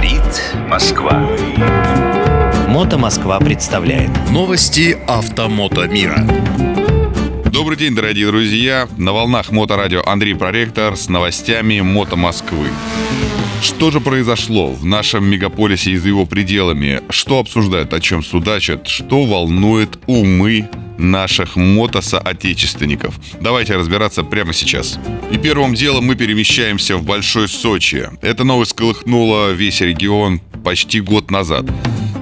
Говорит Москва. Мото Москва представляет Новости автомото мира. Добрый день, дорогие друзья! На волнах Моторадио Андрей Проректор с новостями Мото Москвы. Что же произошло в нашем мегаполисе и за его пределами? Что обсуждают, о чем судачат? Что волнует умы наших мотосоотечественников. Давайте разбираться прямо сейчас. И первым делом мы перемещаемся в Большой Сочи. Эта новость колыхнула весь регион почти год назад.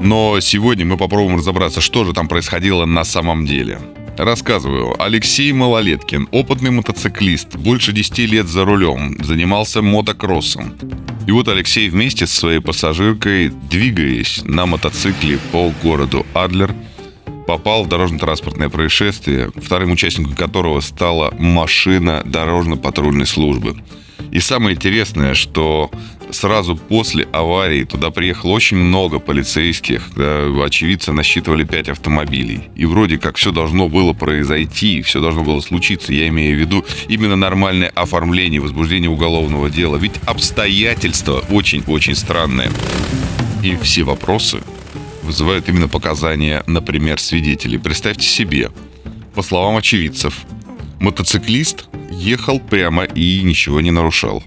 Но сегодня мы попробуем разобраться, что же там происходило на самом деле. Рассказываю. Алексей Малолеткин, опытный мотоциклист, больше 10 лет за рулем, занимался мотокроссом. И вот Алексей вместе со своей пассажиркой, двигаясь на мотоцикле по городу Адлер, попал в дорожно-транспортное происшествие, вторым участником которого стала машина дорожно-патрульной службы. И самое интересное, что сразу после аварии туда приехало очень много полицейских. Очевидцы насчитывали 5 автомобилей. И вроде как все должно было произойти, все должно было случиться. Я имею в виду именно нормальное оформление, возбуждение уголовного дела. Ведь обстоятельства очень-очень странные. И все вопросы вызывают именно показания, например, свидетелей. Представьте себе, по словам очевидцев, мотоциклист ехал прямо и ничего не нарушал.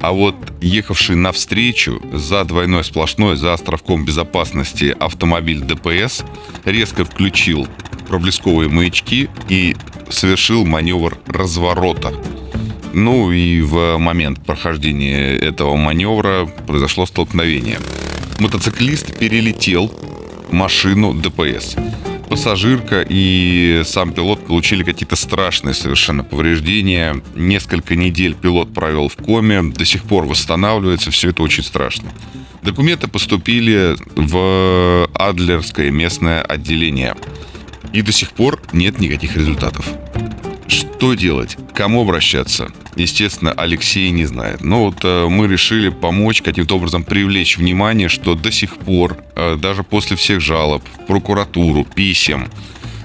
А вот ехавший навстречу за двойной сплошной, за островком безопасности автомобиль ДПС резко включил проблесковые маячки и совершил маневр разворота. Ну и в момент прохождения этого маневра произошло столкновение. Мотоциклист перелетел машину ДПС. Пассажирка и сам пилот получили какие-то страшные совершенно повреждения. Несколько недель пилот провел в коме, до сих пор восстанавливается, все это очень страшно. Документы поступили в Адлерское местное отделение. И до сих пор нет никаких результатов. Что делать? Кому обращаться? Естественно, Алексей не знает. Но вот э, мы решили помочь каким-то образом привлечь внимание, что до сих пор, э, даже после всех жалоб, прокуратуру, писем,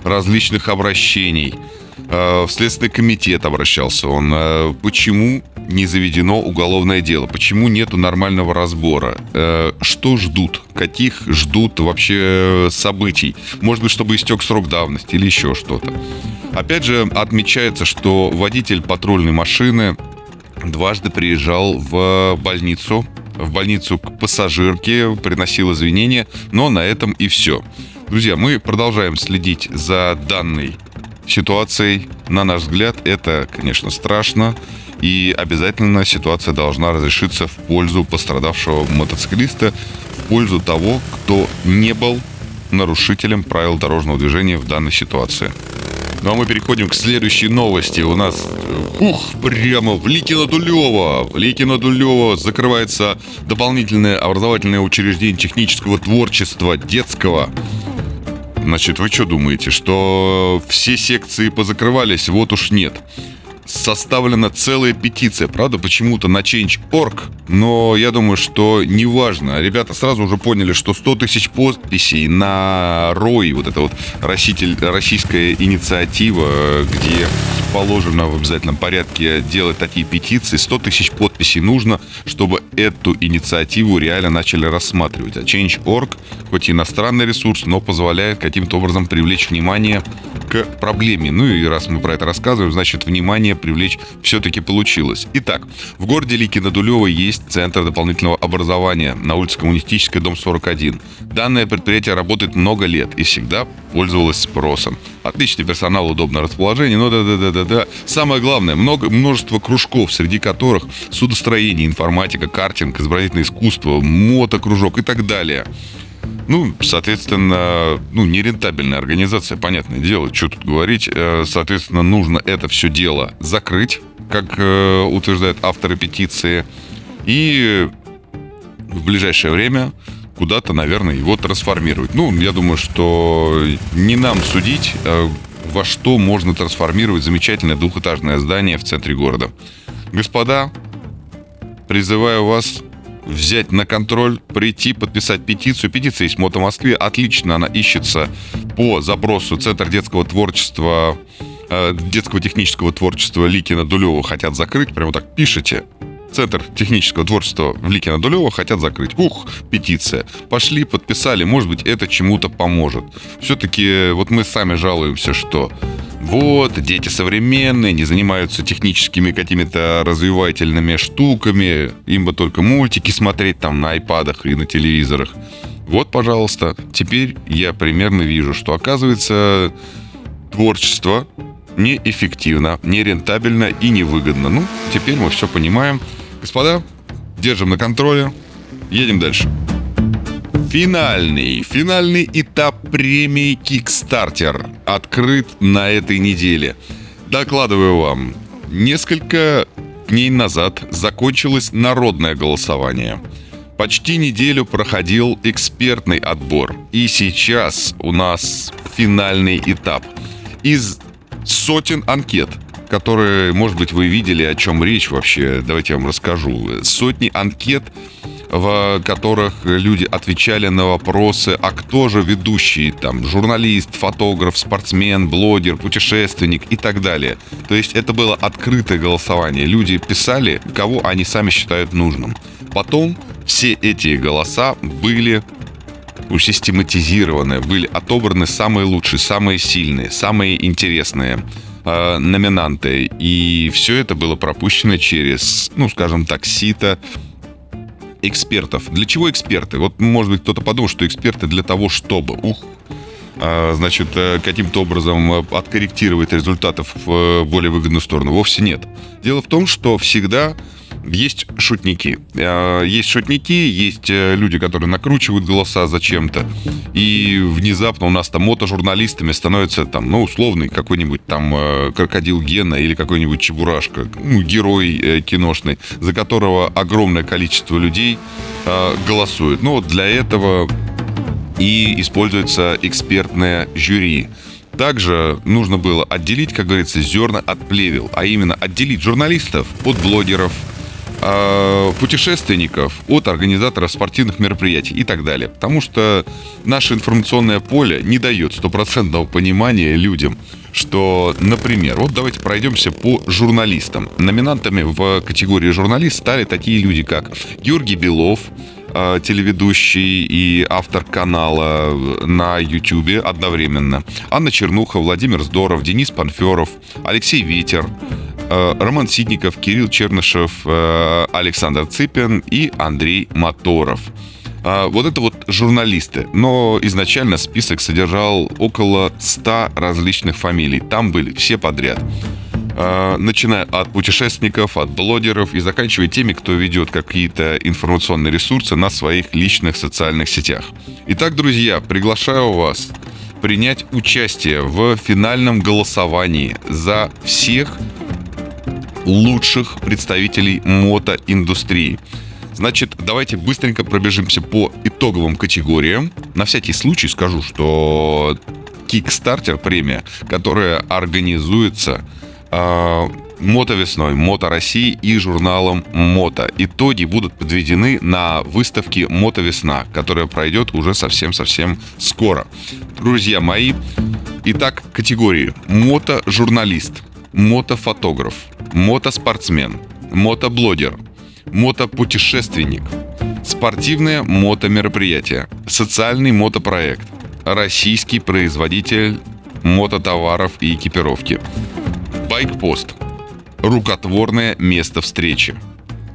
различных обращений, в Следственный комитет обращался он. Э, почему не заведено уголовное дело? Почему нету нормального разбора? Э, что ждут? Каких ждут вообще событий? Может быть, чтобы истек срок давности или еще что-то? Опять же, отмечается, что водитель патрульной машины дважды приезжал в больницу, в больницу к пассажирке, приносил извинения, но на этом и все. Друзья, мы продолжаем следить за данной ситуацией. На наш взгляд, это, конечно, страшно. И обязательно ситуация должна разрешиться в пользу пострадавшего мотоциклиста, в пользу того, кто не был нарушителем правил дорожного движения в данной ситуации. Ну а мы переходим к следующей новости. У нас, ух, прямо в Ликино Дулево. В Ликино Дулево закрывается дополнительное образовательное учреждение технического творчества детского. Значит, вы что думаете, что все секции позакрывались? Вот уж нет составлена целая петиция, правда, почему-то на Change.org, но я думаю, что неважно. Ребята сразу уже поняли, что 100 тысяч подписей на РОИ, вот это вот росситель, российская инициатива, где положено в обязательном порядке делать такие петиции, 100 тысяч подписей нужно, чтобы эту инициативу реально начали рассматривать. А Change.org, хоть и иностранный ресурс, но позволяет каким-то образом привлечь внимание к проблеме. Ну и раз мы про это рассказываем, значит, внимание привлечь все-таки получилось. Итак, в городе Ликино-Дулево есть Центр дополнительного образования на улице Коммунистическая, дом 41. Данное предприятие работает много лет и всегда пользовалось спросом. Отличный персонал, удобное расположение, но да-да-да-да-да. Самое главное, много, множество кружков, среди которых судостроение, информатика, картинг, изобразительное искусство, мотокружок и так далее. Ну, соответственно, ну, нерентабельная организация, понятное дело, что тут говорить. Э, соответственно, нужно это все дело закрыть, как э, утверждают авторы петиции, и в ближайшее время куда-то, наверное, его трансформировать. Ну, я думаю, что не нам судить, э, во что можно трансформировать замечательное двухэтажное здание в центре города. Господа, призываю вас взять на контроль, прийти, подписать петицию. Петиция есть в Мото Москве. Отлично она ищется по запросу Центр детского творчества, э, детского технического творчества Ликина Дулева хотят закрыть. Прямо так пишите. Центр технического творчества в Ликино Дулево хотят закрыть. Ух, петиция. Пошли, подписали, может быть, это чему-то поможет. Все-таки вот мы сами жалуемся, что вот, дети современные, не занимаются техническими какими-то развивательными штуками, им бы только мультики смотреть там на айпадах и на телевизорах. Вот, пожалуйста, теперь я примерно вижу, что оказывается творчество неэффективно, нерентабельно и невыгодно. Ну, теперь мы все понимаем. Господа, держим на контроле, едем дальше. Финальный, финальный этап премии Kickstarter открыт на этой неделе. Докладываю вам, несколько дней назад закончилось народное голосование. Почти неделю проходил экспертный отбор. И сейчас у нас финальный этап. Из сотен анкет, которые, может быть, вы видели, о чем речь вообще, давайте я вам расскажу. Сотни анкет в которых люди отвечали на вопросы, а кто же ведущий, там, журналист, фотограф, спортсмен, блогер, путешественник и так далее. То есть это было открытое голосование. Люди писали, кого они сами считают нужным. Потом все эти голоса были систематизированы, были отобраны самые лучшие, самые сильные, самые интересные э, номинанты. И все это было пропущено через, ну, скажем так, сито экспертов. Для чего эксперты? Вот, может быть, кто-то подумал, что эксперты для того, чтобы, ух, а, значит, э, каким-то образом э, откорректировать результаты в э, более выгодную сторону. Вовсе нет. Дело в том, что всегда есть шутники. А, есть шутники, есть э, люди, которые накручивают голоса зачем-то. И внезапно у нас там мотожурналистами становится там, ну, условный какой-нибудь там э, крокодил Гена или какой-нибудь Чебурашка, ну, герой э, киношный, за которого огромное количество людей голосует. Ну, вот для этого и используется экспертное жюри. Также нужно было отделить, как говорится, зерна от плевел, а именно отделить журналистов от блогеров, а, путешественников от организаторов спортивных мероприятий и так далее. Потому что наше информационное поле не дает стопроцентного понимания людям, что, например, вот давайте пройдемся по журналистам. Номинантами в категории журналист стали такие люди, как Георгий Белов, а, телеведущий и автор канала на YouTube одновременно. Анна Чернуха, Владимир Здоров, Денис Панферов, Алексей Ветер, Э, Роман Сидников, Кирилл Чернышев, э, Александр Цыпин и Андрей Моторов. А, вот это вот журналисты. Но изначально список содержал около 100 различных фамилий. Там были все подряд. А, начиная от путешественников, от блогеров и заканчивая теми, кто ведет какие-то информационные ресурсы на своих личных социальных сетях. Итак, друзья, приглашаю вас принять участие в финальном голосовании за всех лучших представителей мотоиндустрии. Значит, давайте быстренько пробежимся по итоговым категориям. На всякий случай скажу, что Kickstarter премия, которая организуется э, Мотовесной, Мото России и журналом Мото. Итоги будут подведены на выставке Мотовесна, которая пройдет уже совсем-совсем скоро. Друзья мои, итак, категории. Мото-журналист, мотофотограф, мотоспортсмен, мотоблогер, мотопутешественник, спортивное мотомероприятие, социальный мотопроект, российский производитель мототоваров и экипировки, байкпост, рукотворное место встречи.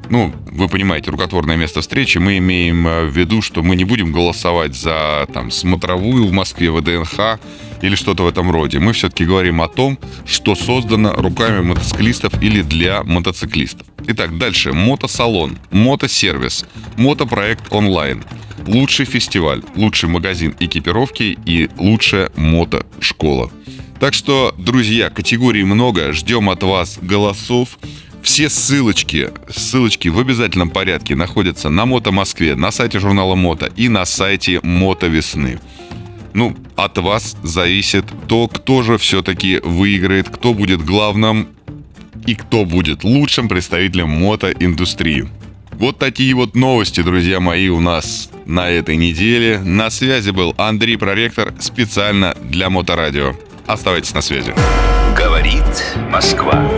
Ну, вы понимаете, рукотворное место встречи, мы имеем э, в виду, что мы не будем голосовать за там смотровую в Москве, ВДНХ, или что-то в этом роде. Мы все-таки говорим о том, что создано руками мотоциклистов или для мотоциклистов. Итак, дальше. Мотосалон, мотосервис, мотопроект онлайн, лучший фестиваль, лучший магазин экипировки и лучшая мотошкола. Так что, друзья, категорий много, ждем от вас голосов. Все ссылочки, ссылочки в обязательном порядке находятся на Мото Москве, на сайте журнала Мото и на сайте Мото Весны ну, от вас зависит то, кто же все-таки выиграет, кто будет главным и кто будет лучшим представителем мотоиндустрии. Вот такие вот новости, друзья мои, у нас на этой неделе. На связи был Андрей Проректор специально для Моторадио. Оставайтесь на связи. Говорит Москва.